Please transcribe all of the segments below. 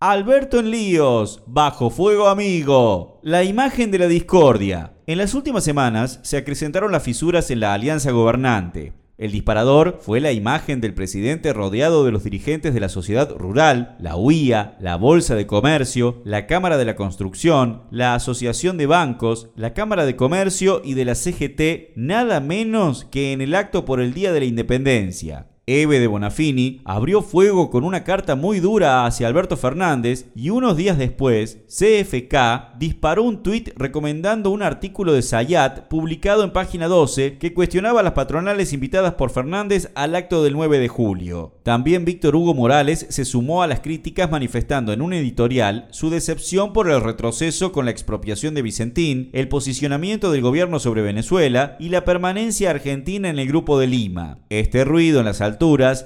Alberto en líos, bajo fuego amigo. La imagen de la discordia. En las últimas semanas se acrecentaron las fisuras en la alianza gobernante. El disparador fue la imagen del presidente rodeado de los dirigentes de la sociedad rural, la UIA, la Bolsa de Comercio, la Cámara de la Construcción, la Asociación de Bancos, la Cámara de Comercio y de la CGT, nada menos que en el acto por el Día de la Independencia. Eve de Bonafini abrió fuego con una carta muy dura hacia Alberto Fernández y unos días después, CFK disparó un tuit recomendando un artículo de Sayat publicado en página 12 que cuestionaba a las patronales invitadas por Fernández al acto del 9 de julio. También Víctor Hugo Morales se sumó a las críticas manifestando en un editorial su decepción por el retroceso con la expropiación de Vicentín, el posicionamiento del gobierno sobre Venezuela y la permanencia argentina en el Grupo de Lima. Este ruido en las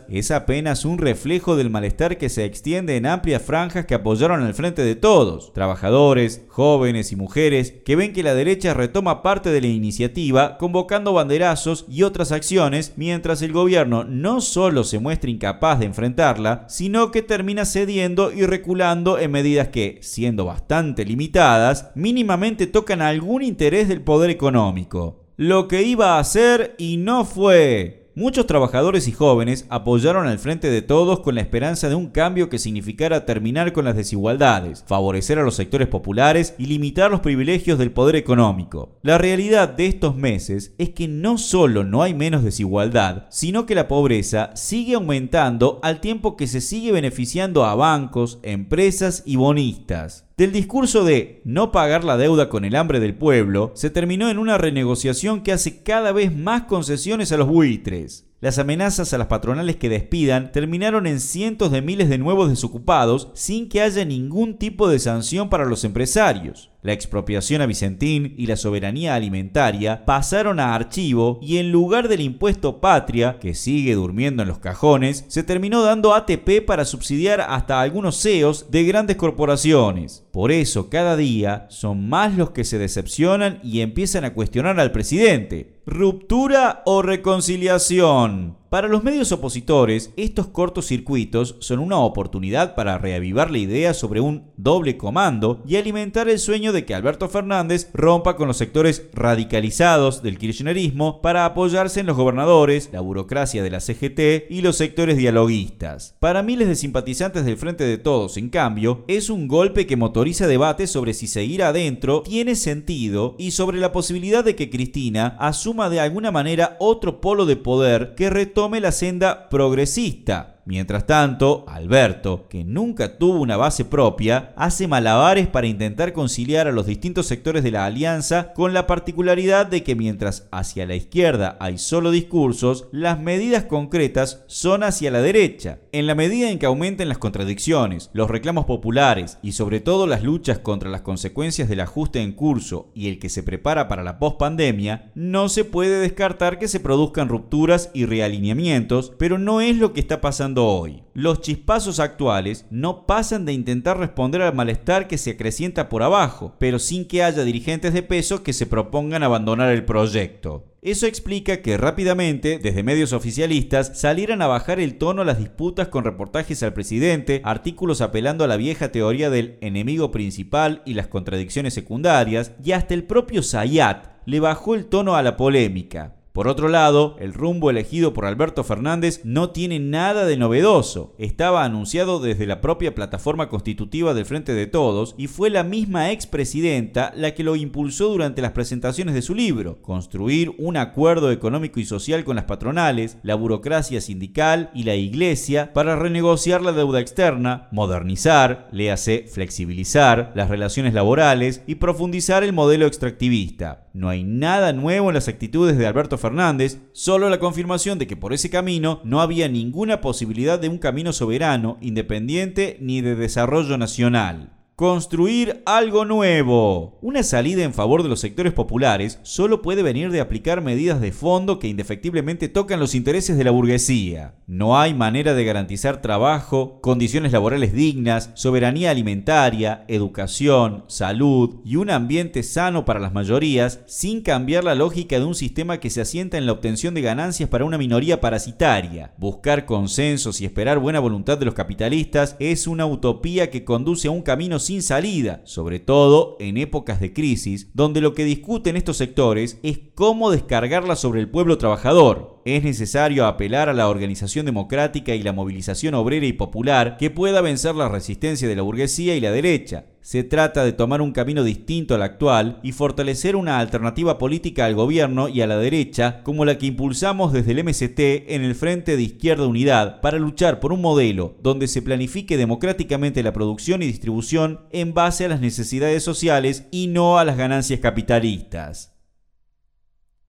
es apenas un reflejo del malestar que se extiende en amplias franjas que apoyaron al frente de todos, trabajadores, jóvenes y mujeres, que ven que la derecha retoma parte de la iniciativa convocando banderazos y otras acciones, mientras el gobierno no solo se muestra incapaz de enfrentarla, sino que termina cediendo y reculando en medidas que, siendo bastante limitadas, mínimamente tocan algún interés del poder económico. Lo que iba a hacer y no fue. Muchos trabajadores y jóvenes apoyaron al frente de todos con la esperanza de un cambio que significara terminar con las desigualdades, favorecer a los sectores populares y limitar los privilegios del poder económico. La realidad de estos meses es que no solo no hay menos desigualdad, sino que la pobreza sigue aumentando al tiempo que se sigue beneficiando a bancos, empresas y bonistas. Del discurso de no pagar la deuda con el hambre del pueblo, se terminó en una renegociación que hace cada vez más concesiones a los buitres. Las amenazas a las patronales que despidan terminaron en cientos de miles de nuevos desocupados sin que haya ningún tipo de sanción para los empresarios. La expropiación a Vicentín y la soberanía alimentaria pasaron a archivo y en lugar del impuesto patria, que sigue durmiendo en los cajones, se terminó dando ATP para subsidiar hasta algunos CEOs de grandes corporaciones. Por eso cada día son más los que se decepcionan y empiezan a cuestionar al presidente. ¿Ruptura o reconciliación? Para los medios opositores, estos cortocircuitos son una oportunidad para reavivar la idea sobre un doble comando y alimentar el sueño de que Alberto Fernández rompa con los sectores radicalizados del kirchnerismo para apoyarse en los gobernadores, la burocracia de la CGT y los sectores dialoguistas. Para miles de simpatizantes del Frente de Todos, en cambio, es un golpe que motoriza debates sobre si seguir adentro tiene sentido y sobre la posibilidad de que Cristina asuma de alguna manera otro polo de poder que retome tome la senda progresista, Mientras tanto, Alberto, que nunca tuvo una base propia, hace malabares para intentar conciliar a los distintos sectores de la alianza con la particularidad de que mientras hacia la izquierda hay solo discursos, las medidas concretas son hacia la derecha. En la medida en que aumenten las contradicciones, los reclamos populares y sobre todo las luchas contra las consecuencias del ajuste en curso y el que se prepara para la pospandemia, no se puede descartar que se produzcan rupturas y realineamientos, pero no es lo que está pasando hoy. Los chispazos actuales no pasan de intentar responder al malestar que se acrecienta por abajo, pero sin que haya dirigentes de peso que se propongan abandonar el proyecto. Eso explica que rápidamente, desde medios oficialistas, salieran a bajar el tono las disputas con reportajes al presidente, artículos apelando a la vieja teoría del enemigo principal y las contradicciones secundarias, y hasta el propio Sayat le bajó el tono a la polémica. Por otro lado, el rumbo elegido por Alberto Fernández no tiene nada de novedoso. Estaba anunciado desde la propia plataforma constitutiva del Frente de Todos y fue la misma expresidenta la que lo impulsó durante las presentaciones de su libro, construir un acuerdo económico y social con las patronales, la burocracia sindical y la iglesia para renegociar la deuda externa, modernizar, léase flexibilizar las relaciones laborales y profundizar el modelo extractivista. No hay nada nuevo en las actitudes de Alberto Fernández, solo la confirmación de que por ese camino no había ninguna posibilidad de un camino soberano, independiente ni de desarrollo nacional. Construir algo nuevo. Una salida en favor de los sectores populares solo puede venir de aplicar medidas de fondo que indefectiblemente tocan los intereses de la burguesía. No hay manera de garantizar trabajo, condiciones laborales dignas, soberanía alimentaria, educación, salud y un ambiente sano para las mayorías sin cambiar la lógica de un sistema que se asienta en la obtención de ganancias para una minoría parasitaria. Buscar consensos y esperar buena voluntad de los capitalistas es una utopía que conduce a un camino sin sin salida, sobre todo en épocas de crisis, donde lo que discuten estos sectores es cómo descargarla sobre el pueblo trabajador. Es necesario apelar a la organización democrática y la movilización obrera y popular que pueda vencer la resistencia de la burguesía y la derecha. Se trata de tomar un camino distinto al actual y fortalecer una alternativa política al gobierno y a la derecha como la que impulsamos desde el MST en el Frente de Izquierda Unidad para luchar por un modelo donde se planifique democráticamente la producción y distribución en base a las necesidades sociales y no a las ganancias capitalistas.